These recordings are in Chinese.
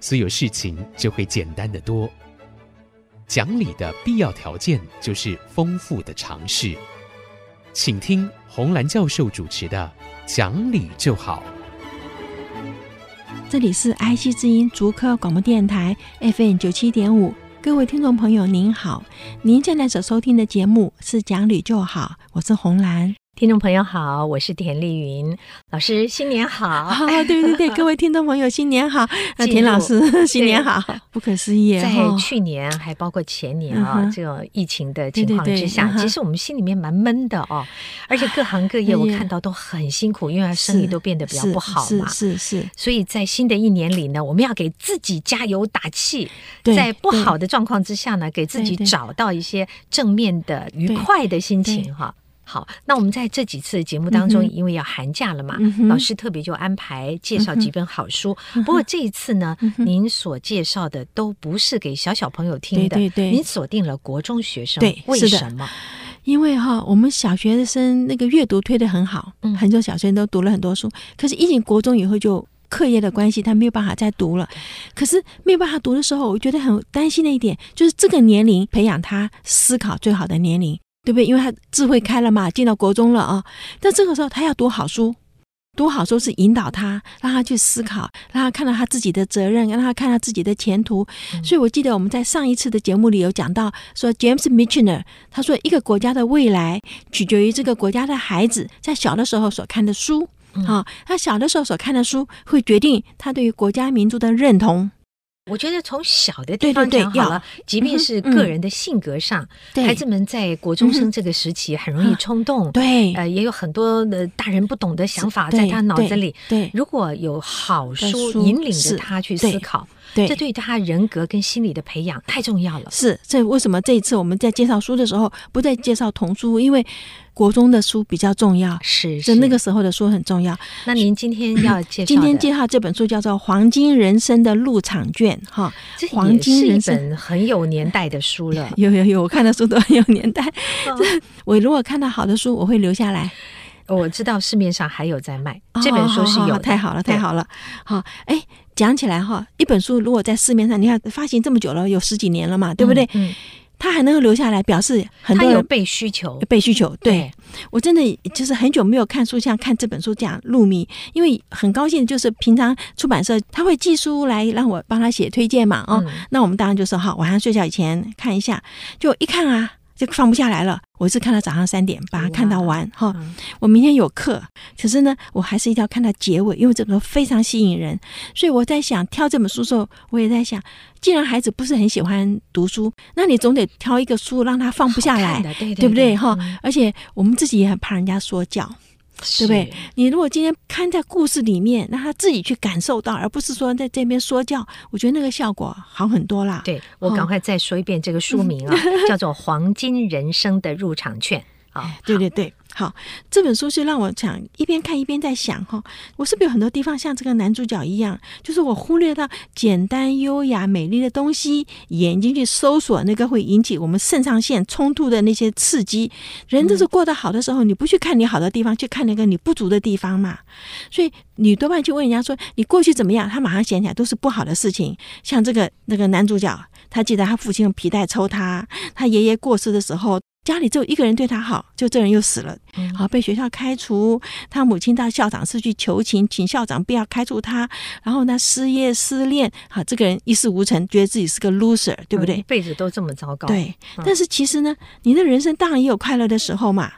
所有事情就会简单得多。讲理的必要条件就是丰富的常识。请听红兰教授主持的《讲理就好》。这里是 IC 之音足科广播电台 FM 九七点五。各位听众朋友，您好，您现在所收听的节目是《讲理就好》，我是红兰。听众朋友好，我是田丽云。老师，新年好！好，对对对，各位听众朋友，新年好！那 田老师，新年好！不可思议，在去年还包括前年啊，这种疫情的情况之下，其实我们心里面蛮闷的哦，而且各行各业我看到都很辛苦，因为生意都变得比较不好嘛，是是。所以在新的一年里呢，我们要给自己加油打气，在不好的状况之下呢，给自己找到一些正面的、愉快的心情哈。好，那我们在这几次节目当中，因为要寒假了嘛，嗯、老师特别就安排介绍几本好书。嗯、不过这一次呢，嗯、您所介绍的都不是给小小朋友听的，对对对，您锁定了国中学生，对，为什么？因为哈，我们小学生那个阅读推得很好，嗯，很多小学生都读了很多书，可是，一进国中以后就课业的关系，他没有办法再读了。可是没有办法读的时候，我觉得很担心的一点，就是这个年龄培养他思考最好的年龄。对不对？因为他智慧开了嘛，进到国中了啊。但这个时候他要读好书，读好书是引导他，让他去思考，让他看到他自己的责任，让他看到自己的前途。嗯、所以我记得我们在上一次的节目里有讲到，说 James Michener 他说一个国家的未来取决于这个国家的孩子在小的时候所看的书啊、嗯哦，他小的时候所看的书会决定他对于国家民族的认同。我觉得从小的地方讲好了，即便是个人的性格上，孩子们在国中生这个时期很容易冲动，对，呃，也有很多的大人不懂的想法在他脑子里。对，如果有好书引领着他去思考，这对他人格跟心理的培养太重要了。是，这为什么这一次我们在介绍书的时候不再介绍童书？因为国中的书比较重要，是，是那个时候的书很重要。那您今天要 介绍，今天介绍这本书叫做《黄金人生的入场券》哈，这黄金人生很有年代的书了。有有有，我看的书都很有年代。哦、我如果看到好的书，我会留下来。我知道市面上还有在卖，这本书是有、哦，太好了，太好了。好，哎，讲起来哈，一本书如果在市面上，你看发行这么久了，有十几年了嘛，对不对？嗯。嗯他还能够留下来，表示很多有被需求，被需求。对，对我真的就是很久没有看书，像看这本书这样入迷，因为很高兴，就是平常出版社他会寄书来让我帮他写推荐嘛，哦，嗯、那我们当然就说好，晚上睡觉以前看一下，就一看啊。就放不下来了。我是看到早上三点，把它看到完哈。嗯、我明天有课，可是呢，我还是一定要看到结尾，因为这本书非常吸引人。所以我在想挑这本书的时候，我也在想，既然孩子不是很喜欢读书，那你总得挑一个书让他放不下来，对，对，对，对不对？哈、嗯，而且我们自己也很怕人家说教。对不对？你如果今天看在故事里面，让他自己去感受到，而不是说在这边说教，我觉得那个效果好很多啦。对，我赶快再说一遍这个书名啊，哦、叫做《黄金人生的入场券》啊。对对对。好，这本书是让我想一边看一边在想哈，我是不是有很多地方像这个男主角一样，就是我忽略到简单、优雅、美丽的东西，眼睛去搜索那个会引起我们肾上腺冲突的那些刺激。人都是过得好的时候，你不去看你好的地方，去看那个你不足的地方嘛。所以你多半去问人家说你过去怎么样，他马上想起来都是不好的事情。像这个那个男主角，他记得他父亲用皮带抽他，他爷爷过世的时候。家里只有一个人对他好，就这人又死了，好被学校开除。他母亲到校长室去求情，请校长不要开除他。然后呢，失业失恋，好这个人一事无成，觉得自己是个 loser，对不对？一辈子都这么糟糕。对，但是其实呢，你的人生当然也有快乐的时候嘛。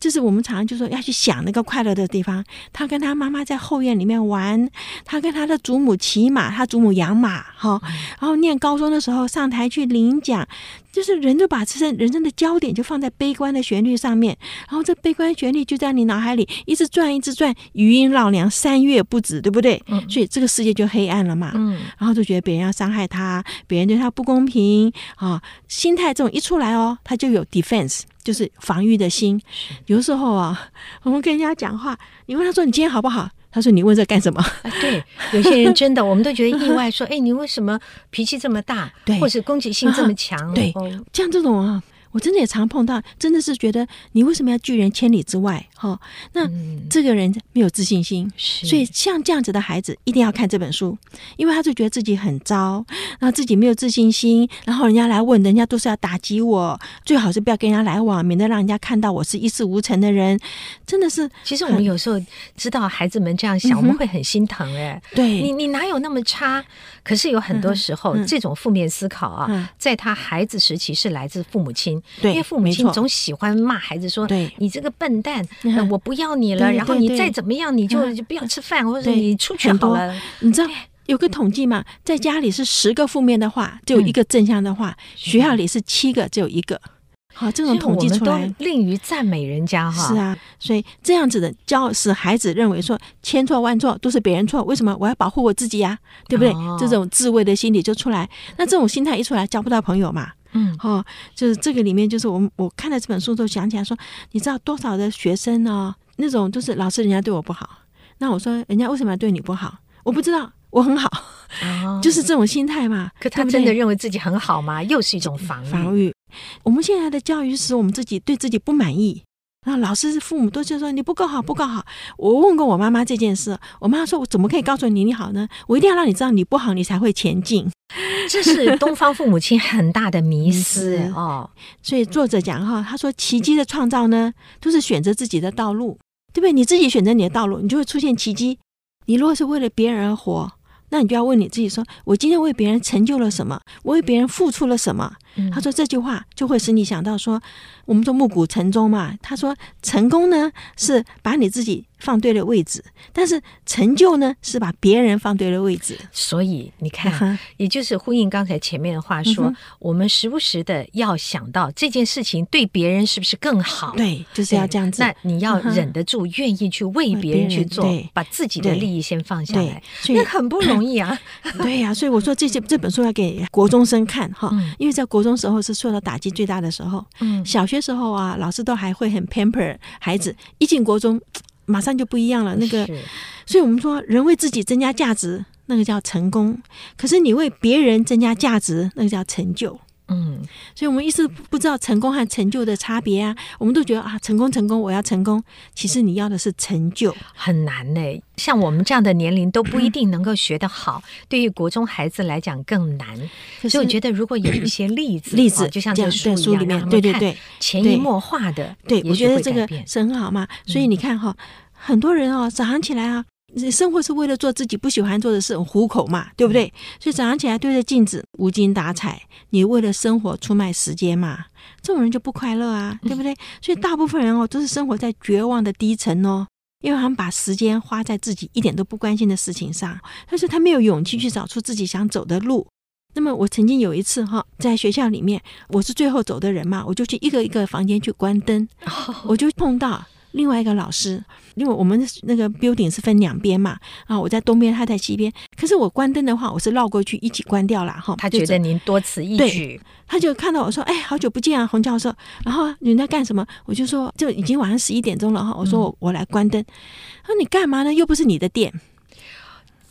就是我们常常就说要去想那个快乐的地方。他跟他妈妈在后院里面玩，他跟他的祖母骑马，他祖母养马，哈，然后念高中的时候上台去领奖。就是人就把自身人生的焦点就放在悲观的旋律上面，然后这悲观旋律就在你脑海里一直转，一直转，余音绕梁，三月不止，对不对？嗯。所以这个世界就黑暗了嘛。嗯。然后就觉得别人要伤害他，别人对他不公平啊，心态这种一出来哦，他就有 defense，就是防御的心。有时候啊，我们跟人家讲话，你问他说你今天好不好？他说：“你问这干什么？”啊，对，有些人真的，我们都觉得意外，说：“哎，你为什么脾气这么大？对，或者攻击性这么强？”对，像这种啊。我真的也常碰到，真的是觉得你为什么要拒人千里之外？哈，那这个人没有自信心，嗯、所以像这样子的孩子一定要看这本书，因为他就觉得自己很糟，然后自己没有自信心，然后人家来问，人家都是要打击我，最好是不要跟人家来往，免得让人家看到我是一事无成的人。真的是，其实我们有时候知道孩子们这样想，嗯、我们会很心疼哎。对，你你哪有那么差？可是有很多时候，嗯、这种负面思考啊，嗯、在他孩子时期是来自父母亲。对，因为父母亲总喜欢骂孩子说：“对你这个笨蛋，我不要你了。然后你再怎么样，你就就不要吃饭，或者你出去好了。”你知道有个统计嘛？在家里是十个负面的话，只有一个正向的话；学校里是七个，只有一个。好，这种统计出来，吝于赞美人家哈。是啊，所以这样子的教使孩子认为说千错万错都是别人错，为什么我要保护我自己呀？对不对？这种自卫的心理就出来。那这种心态一出来，交不到朋友嘛。嗯，哦，就是这个里面，就是我我看了这本书之后想起来说，你知道多少的学生呢？那种就是老师人家对我不好，那我说人家为什么要对你不好？我不知道，我很好，哦、就是这种心态嘛。可他真的认为自己很好吗？又是一种防防御。我们现在的教育使我们自己对自己不满意。然后老师、父母都就说你不够好，不够好。我问过我妈妈这件事，我妈妈说：“我怎么可以告诉你你好呢？我一定要让你知道你不好，你才会前进。”这是东方父母亲很大的迷思 哦。所以作者讲哈，他说奇迹的创造呢，都是选择自己的道路，对不对？你自己选择你的道路，你就会出现奇迹。你如果是为了别人而活，那你就要问你自己说：我今天为别人成就了什么？我为别人付出了什么？他说这句话就会使你想到说，我们说暮鼓晨钟嘛。他说成功呢是把你自己放对了位置，但是成就呢是把别人放对了位置。所以你看，也就是呼应刚才前面的话说，我们时不时的要想到这件事情对别人是不是更好？对，就是要这样子。那你要忍得住，愿意去为别人去做，把自己的利益先放下来，那很不容易啊。对呀，所以我说这些这本书要给国中生看哈，因为在国。中时候是受到打击最大的时候，嗯，小学时候啊，老师都还会很 pamper 孩子，一进国中，马上就不一样了。那个，所以我们说，人为自己增加价值，那个叫成功；可是你为别人增加价值，那个叫成就。嗯，所以我们一直不知道成功和成就的差别啊，我们都觉得啊，成功成功，我要成功。其实你要的是成就，很难呢、欸。像我们这样的年龄都不一定能够学得好，对于国中孩子来讲更难。所以我觉得如果有一些例子，例子就像这书书里面，对对对，潜移默化的，对，我觉得这个是很好嘛。所以你看哈，很多人哦，早上起来啊。生活是为了做自己不喜欢做的事，糊口嘛，对不对？所以早上起来对着镜子无精打采，你为了生活出卖时间嘛，这种人就不快乐啊，对不对？所以大部分人哦都是生活在绝望的低层哦，因为他们把时间花在自己一点都不关心的事情上，但是他没有勇气去找出自己想走的路。那么我曾经有一次哈，在学校里面，我是最后走的人嘛，我就去一个一个房间去关灯，我就碰到。另外一个老师，因为我们那个 building 是分两边嘛，啊，我在东边，他在西边。可是我关灯的话，我是绕过去一起关掉了哈。他觉得您多此一举，他就看到我说：“哎，好久不见啊，洪教授。”然后你在干什么？我就说：“就已经晚上十一点钟了哈。”我说我：“我我来关灯。”他说：“你干嘛呢？又不是你的店。”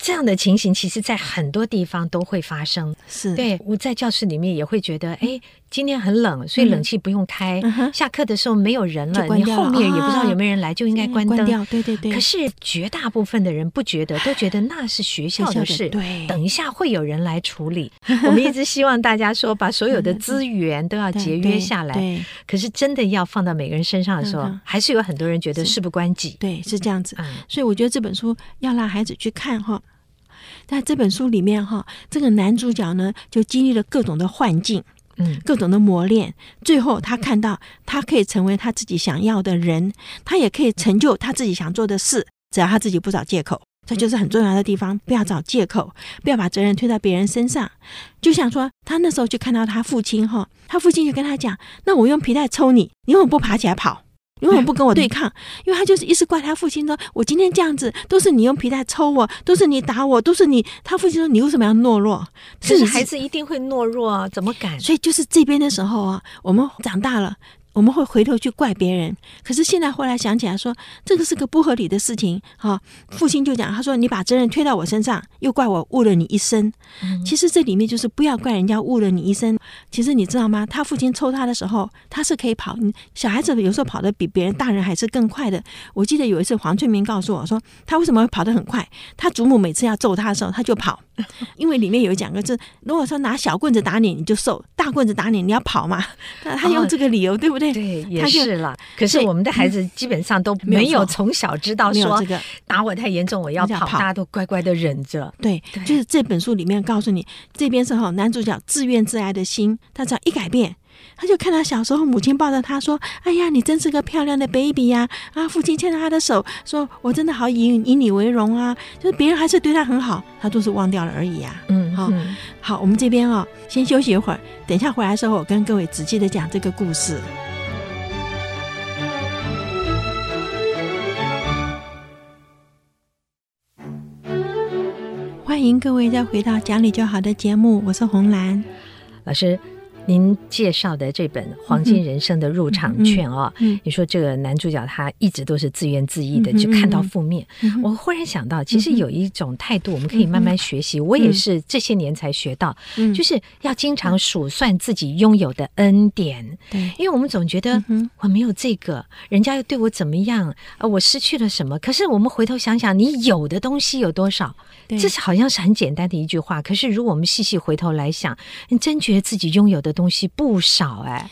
这样的情形，其实在很多地方都会发生。是，对，我在教室里面也会觉得，哎，今天很冷，所以冷气不用开。下课的时候没有人了，你后面也不知道有没有人来，就应该关灯。对对对。可是绝大部分的人不觉得，都觉得那是学校的事。对，等一下会有人来处理。我们一直希望大家说，把所有的资源都要节约下来。对。可是真的要放到每个人身上的时候，还是有很多人觉得事不关己。对，是这样子。所以我觉得这本书要让孩子去看哈。在这本书里面哈，这个男主角呢就经历了各种的幻境，嗯，各种的磨练，最后他看到他可以成为他自己想要的人，他也可以成就他自己想做的事，只要他自己不找借口。这就是很重要的地方，不要找借口，不要把责任推到别人身上。就像说，他那时候就看到他父亲哈，他父亲就跟他讲：“那我用皮带抽你，你为什么不爬起来跑？你为什么不跟我对抗？因为他就是一直怪他父亲说，我今天这样子都是你用皮带抽我，都是你打我，都是你。他父亲说，你为什么要懦弱？可是孩子一定会懦弱啊，怎么敢？所以就是这边的时候啊，我们长大了。”我们会回头去怪别人，可是现在后来想起来说，这个是个不合理的事情。哈，父亲就讲，他说：“你把责任推到我身上，又怪我误了你一生。”其实这里面就是不要怪人家误了你一生。其实你知道吗？他父亲抽他的时候，他是可以跑。小孩子有时候跑得比别人大人还是更快的。我记得有一次黄翠明告诉我说，他为什么会跑得很快？他祖母每次要揍他的时候，他就跑，因为里面有讲个字：如果说拿小棍子打你，你就瘦；大棍子打你，你要跑嘛。他用这个理由，对不对？对，对，也是了。可是我们的孩子基本上都没有从小知道说这个，打我太严重，我要跑，大家都乖乖的忍着。对，就是这本书里面告诉你，这边是哈男主角自怨自艾的心，他只要一改变，他就看到小时候母亲抱着他说：“哎呀，你真是个漂亮的 baby 呀！”啊，父亲牵着他的手说：“我真的好以以你为荣啊！”就是别人还是对他很好，他都是忘掉了而已呀。嗯，好，好，我们这边啊，先休息一会儿，等一下回来的时候，我跟各位仔细的讲这个故事。欢迎各位再回到讲理就好的节目，我是红兰老师。您介绍的这本《黄金人生的入场券》哦，嗯嗯嗯、你说这个男主角他一直都是自怨自艾的，就、嗯、看到负面。我忽然想到，其实有一种态度，我们可以慢慢学习。嗯、我也是这些年才学到，嗯、就是要经常数算自己拥有的恩典。对，因为我们总觉得我没有这个，人家又对我怎么样？呃，我失去了什么？可是我们回头想想，你有的东西有多少？对这是好像是很简单的一句话。可是如果我们细细回头来想，你真觉得自己拥有的。东西不少哎，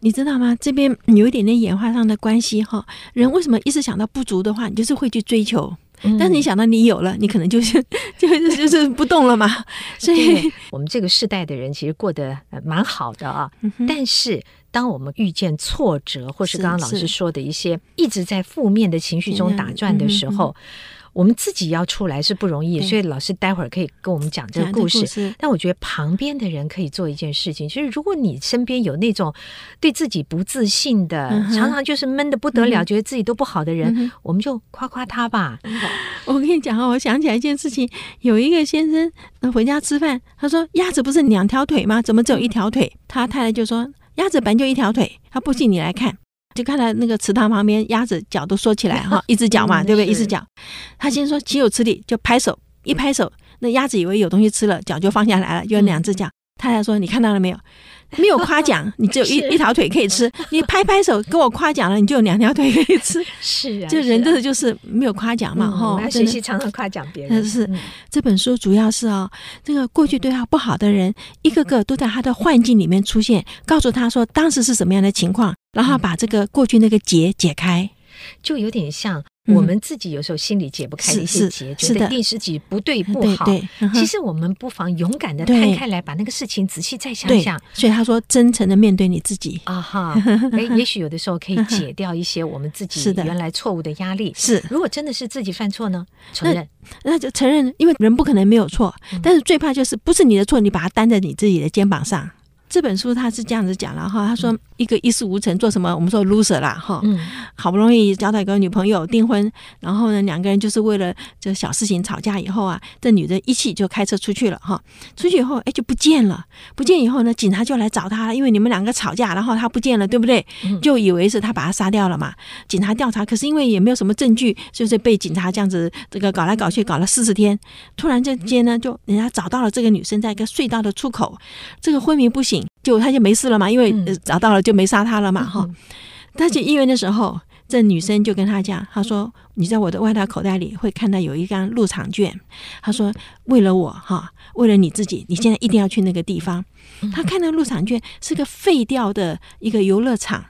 你知道吗？这边有一点点演化上的关系哈。人为什么一直想到不足的话，你就是会去追求。嗯、但是你想到你有了，你可能就是 就是就是不动了嘛。所以我们这个世代的人其实过得蛮好的啊。嗯、但是当我们遇见挫折，或是刚刚老师说的一些一直在负面的情绪中打转的时候。我们自己要出来是不容易，所以老师待会儿可以跟我们讲这个故事。故事但我觉得旁边的人可以做一件事情，就是如果你身边有那种对自己不自信的，嗯、常常就是闷得不得了，嗯、觉得自己都不好的人，嗯、我们就夸夸他吧。我跟你讲啊，我想起来一件事情，有一个先生回家吃饭，他说：“鸭子不是两条腿吗？怎么只有一条腿？”他太太就说：“鸭子本就一条腿。”他不信你来看。就看到那个池塘旁边，鸭子脚都缩起来哈，一只脚嘛，对不对？一只脚。他先说岂有此理，就拍手，一拍手，那鸭子以为有东西吃了，脚就放下来了，就两只脚。太太说：“你看到了没有？没有夸奖，你只有一 一条腿可以吃。你拍拍手跟我夸奖了，你就有两条腿可以吃。是啊，就人真的就是没有夸奖嘛，哈。学习常常夸奖别人。是这本书主要是哦，这个过去对他不好的人，一个个都在他的幻境里面出现，告诉他说当时是什么样的情况。”然后把这个过去那个结解开，就有点像我们自己有时候心里解不开的一些结，觉得一定是自己不对不好。对，其实我们不妨勇敢的摊开来，把那个事情仔细再想想。所以他说，真诚的面对你自己。啊哈，哎，也许有的时候可以解掉一些我们自己 原来错误的压力。是，如果真的是自己犯错呢，承认，那就承认，因为人不可能没有错，但是最怕就是不是你的错，你把它担在你自己的肩膀上。这本书他是这样子讲了哈，他说一个一事无成做什么？我们说 loser 啦哈，好不容易交到一个女朋友订婚，然后呢两个人就是为了这小事情吵架以后啊，这女的一气就开车出去了哈，出去以后哎就不见了，不见以后呢警察就来找他了，因为你们两个吵架，然后他不见了，对不对？就以为是他把他杀掉了嘛。警察调查，可是因为也没有什么证据，就是被警察这样子这个搞来搞去搞了四十天，突然之间呢就人家找到了这个女生在一个隧道的出口，这个昏迷不醒。就他就没事了嘛，因为找到了就没杀他了嘛，哈、嗯。他去医院的时候，这女生就跟他讲，他说：“你在我的外套口袋里会看到有一张入场券。”他说：“为了我哈，为了你自己，你现在一定要去那个地方。”他看到入场券是个废掉的一个游乐场，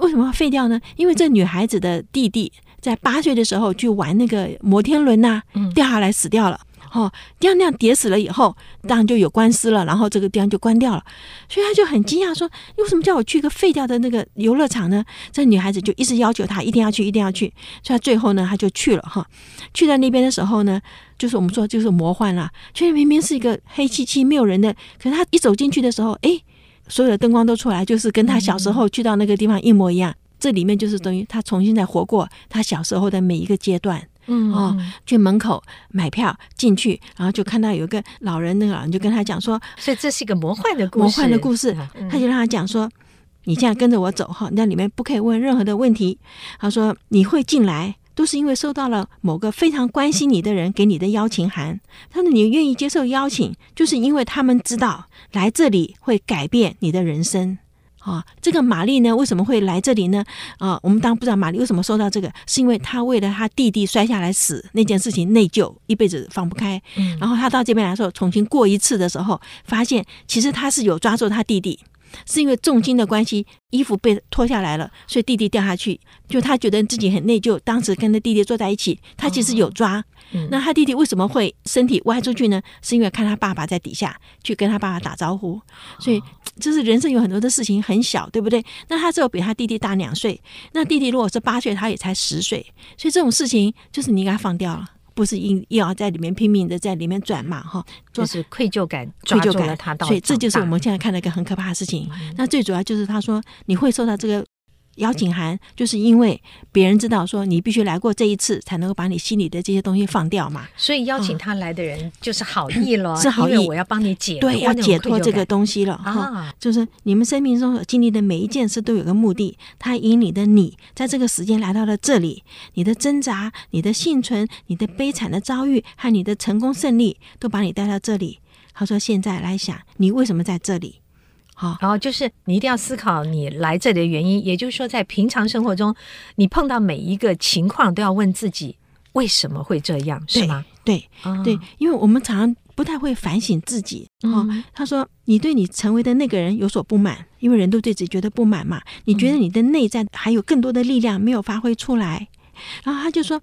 为什么要废掉呢？因为这女孩子的弟弟在八岁的时候去玩那个摩天轮呐，掉下来死掉了。哦，这样那样跌死了以后，当然就有官司了，然后这个地方就关掉了。所以他就很惊讶，说：“你为什么叫我去一个废掉的那个游乐场呢？”这女孩子就一直要求他一定要去，一定要去。所以他最后呢，他就去了哈。去到那边的时候呢，就是我们说就是魔幻了，所以明明是一个黑漆漆没有人的，可是他一走进去的时候，哎，所有的灯光都出来，就是跟他小时候去到那个地方一模一样。这里面就是等于他重新再活过他小时候的每一个阶段。嗯哦，去门口买票进去，然后就看到有一个老人，那个老人就跟他讲说，所以这是一个魔幻的故事，魔幻的故事。他就让他讲说，你现在跟着我走哈，那里面不可以问任何的问题。他说你会进来，都是因为收到了某个非常关心你的人给你的邀请函。他说你愿意接受邀请，就是因为他们知道来这里会改变你的人生。啊、哦，这个玛丽呢，为什么会来这里呢？啊、哦，我们当然不知道玛丽为什么受到这个，是因为她为了她弟弟摔下来死那件事情内疚，一辈子放不开。嗯，然后她到这边来说，重新过一次的时候，发现其实她是有抓住她弟弟，是因为重金的关系，衣服被脱下来了，所以弟弟掉下去，就他觉得自己很内疚。当时跟他弟弟坐在一起，他其实有抓。那他弟弟为什么会身体歪出去呢？是因为看他爸爸在底下去跟他爸爸打招呼，所以就是人生有很多的事情很小，对不对？那他只有比他弟弟大两岁，那弟弟如果是八岁，他也才十岁，所以这种事情就是你应该放掉了，不是硬要在里面拼命的在里面转嘛，哈，就是愧疚感，愧疚感他到，所以这就是我们现在看到一个很可怕的事情。嗯、那最主要就是他说你会受到这个。邀请函就是因为别人知道说你必须来过这一次，才能够把你心里的这些东西放掉嘛。所以邀请他来的人就是好意了，是好意，我要帮你解脱，对，要解脱这个东西了啊。就是你们生命中所经历的每一件事都有个目的，他引领的你在这个时间来到了这里，你的挣扎、你的幸存、你的悲惨的遭遇和你的成功胜利，都把你带到这里。他说：“现在来想，你为什么在这里？”好，然后就是你一定要思考你来这里的原因，也就是说，在平常生活中，你碰到每一个情况都要问自己为什么会这样，是吗？对，对，对，因为我们常常不太会反省自己。哦，他说你对你成为的那个人有所不满，因为人都对自己觉得不满嘛，你觉得你的内在还有更多的力量没有发挥出来。然后他就说：“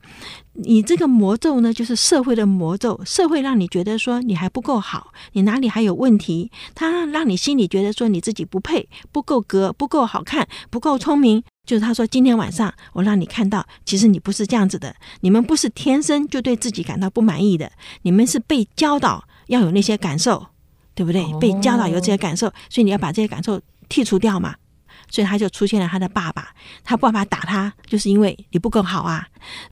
你这个魔咒呢，就是社会的魔咒。社会让你觉得说你还不够好，你哪里还有问题？他让你心里觉得说你自己不配、不够格、不够好看、不够聪明。就是他说，今天晚上我让你看到，其实你不是这样子的。你们不是天生就对自己感到不满意的，你们是被教导要有那些感受，对不对？被教导有这些感受，所以你要把这些感受剔除掉嘛。”所以他就出现了他的爸爸，他爸爸打他，就是因为你不够好啊。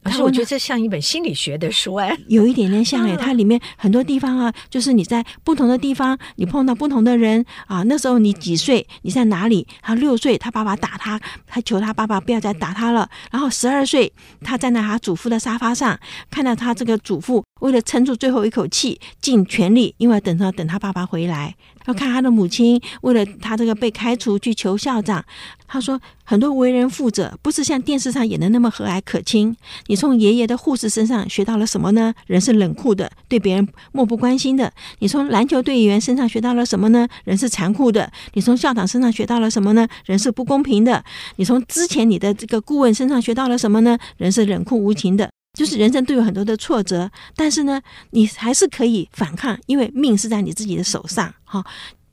可是我觉得这像一本心理学的书哎，有一点点像哎。它里面很多地方啊，就是你在不同的地方，你碰到不同的人啊。那时候你几岁？你在哪里？他六岁，他爸爸打他，他求他爸爸不要再打他了。然后十二岁，他站在他祖父的沙发上，看到他这个祖父为了撑住最后一口气，尽全力，因为等他等他爸爸回来。要看他的母亲为了他这个被开除去求校长，他说很多为人父者不是像电视上演的那么和蔼可亲。你从爷爷的护士身上学到了什么呢？人是冷酷的，对别人漠不关心的。你从篮球队员身上学到了什么呢？人是残酷的。你从校长身上学到了什么呢？人是不公平的。你从之前你的这个顾问身上学到了什么呢？人是冷酷无情的。就是人生都有很多的挫折，但是呢，你还是可以反抗，因为命是在你自己的手上。哈，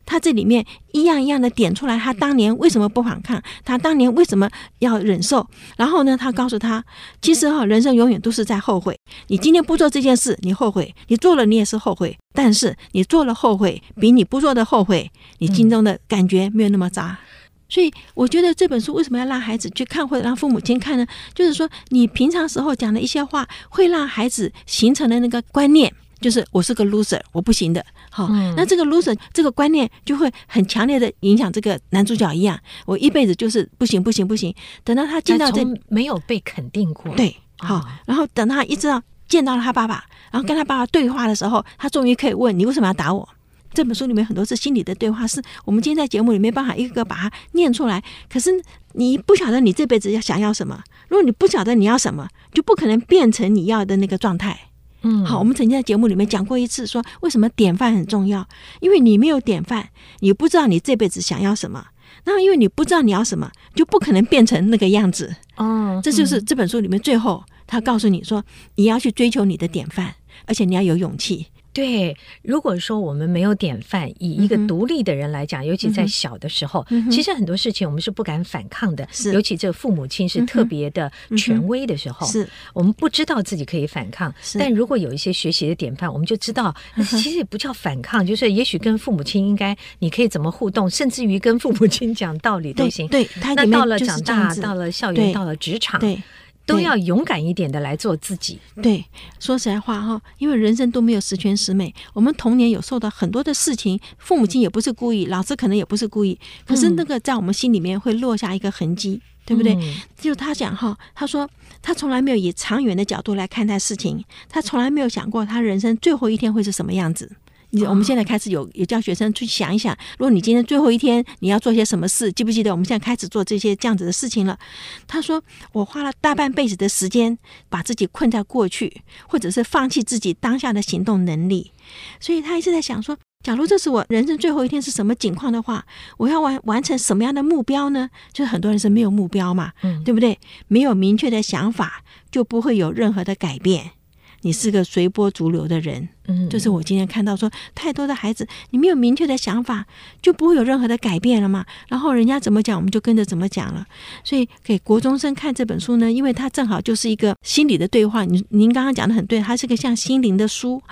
他这里面一样一样的点出来，他当年为什么不反抗，他当年为什么要忍受。然后呢，他告诉他，其实哈，人生永远都是在后悔。你今天不做这件事，你后悔；你做了，你也是后悔。但是你做了后悔，比你不做的后悔，你心中的感觉没有那么渣。所以我觉得这本书为什么要让孩子去看或者让父母亲看呢？就是说，你平常时候讲的一些话，会让孩子形成的那个观念，就是我是个 loser，我不行的。好，嗯、那这个 loser 这个观念就会很强烈的影响这个男主角一样，我一辈子就是不行不行不行。等到他见到这没有被肯定过，对，好，然后等他一直到见到了他爸爸，然后跟他爸爸对话的时候，他终于可以问你为什么要打我。这本书里面很多是心理的对话，是我们今天在节目里没办法一个个把它念出来。可是你不晓得你这辈子要想要什么，如果你不晓得你要什么，就不可能变成你要的那个状态。嗯，好，我们曾经在节目里面讲过一次，说为什么典范很重要，因为你没有典范，你不知道你这辈子想要什么。那因为你不知道你要什么，就不可能变成那个样子。哦，这就是这本书里面最后他告诉你说，你要去追求你的典范。而且你要有勇气。对，如果说我们没有典范，以一个独立的人来讲，嗯、尤其在小的时候，嗯、其实很多事情我们是不敢反抗的。是，尤其这个父母亲是特别的权威的时候，是、嗯、我们不知道自己可以反抗。但如果有一些学习的典范，我们就知道，其实也不叫反抗，就是也许跟父母亲应该，你可以怎么互动，甚至于跟父母亲讲道理都行。对，对那到了长大，到了校园，到了职场。对。都要勇敢一点的来做自己。对，说实在话哈，因为人生都没有十全十美。我们童年有受到很多的事情，父母亲也不是故意，老师可能也不是故意，可是那个在我们心里面会落下一个痕迹，嗯、对不对？就他讲哈，他说他从来没有以长远的角度来看待事情，他从来没有想过他人生最后一天会是什么样子。你我们现在开始有有叫学生去想一想，如果你今天最后一天你要做些什么事，记不记得我们现在开始做这些这样子的事情了？他说我花了大半辈子的时间把自己困在过去，或者是放弃自己当下的行动能力，所以他一直在想说，假如这是我人生最后一天是什么情况的话，我要完完成什么样的目标呢？就是很多人是没有目标嘛，嗯，对不对？没有明确的想法，就不会有任何的改变。你是个随波逐流的人，嗯，就是我今天看到说，太多的孩子，你没有明确的想法，就不会有任何的改变了嘛。然后人家怎么讲，我们就跟着怎么讲了。所以给国中生看这本书呢，因为它正好就是一个心理的对话。您您刚刚讲的很对，它是个像心灵的书。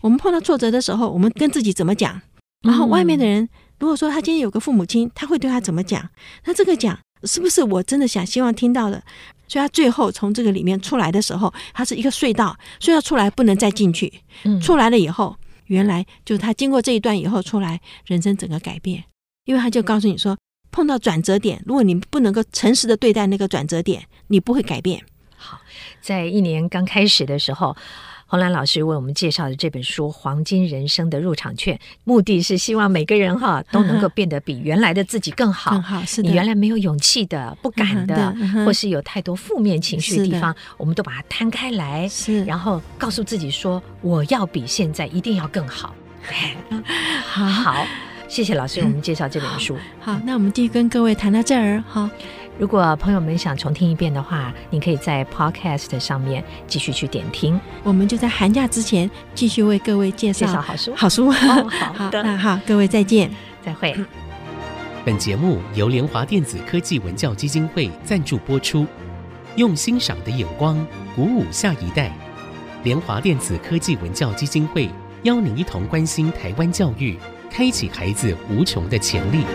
我们碰到挫折的时候，我们跟自己怎么讲？然后外面的人，如果说他今天有个父母亲，他会对他怎么讲？那这个讲是不是我真的想希望听到的？所以他最后从这个里面出来的时候，他是一个隧道，隧道出来不能再进去。嗯，出来了以后，原来就是他经过这一段以后出来，人生整个改变。因为他就告诉你说，碰到转折点，如果你不能够诚实的对待那个转折点，你不会改变。好，在一年刚开始的时候。洪兰老师为我们介绍的这本书《黄金人生的入场券》，目的是希望每个人哈 都能够变得比原来的自己更好。更好，是的。你原来没有勇气的、不敢的，或是有太多负面情绪的地方，我们都把它摊开来，是，然后告诉自己说：“我要比现在一定要更好。”好，好，谢谢老师为我们介绍这本书。好，那我们第一跟各位谈到这儿，好。如果朋友们想重听一遍的话，你可以在 Podcast 上面继续去点听。我们就在寒假之前继续为各位介绍，介绍好书。好书，哦、好 的，那好，各位再见，再会。本节目由联华电子科技文教基金会赞助播出，用欣赏的眼光鼓舞下一代。联华电子科技文教基金会邀您一同关心台湾教育，开启孩子无穷的潜力。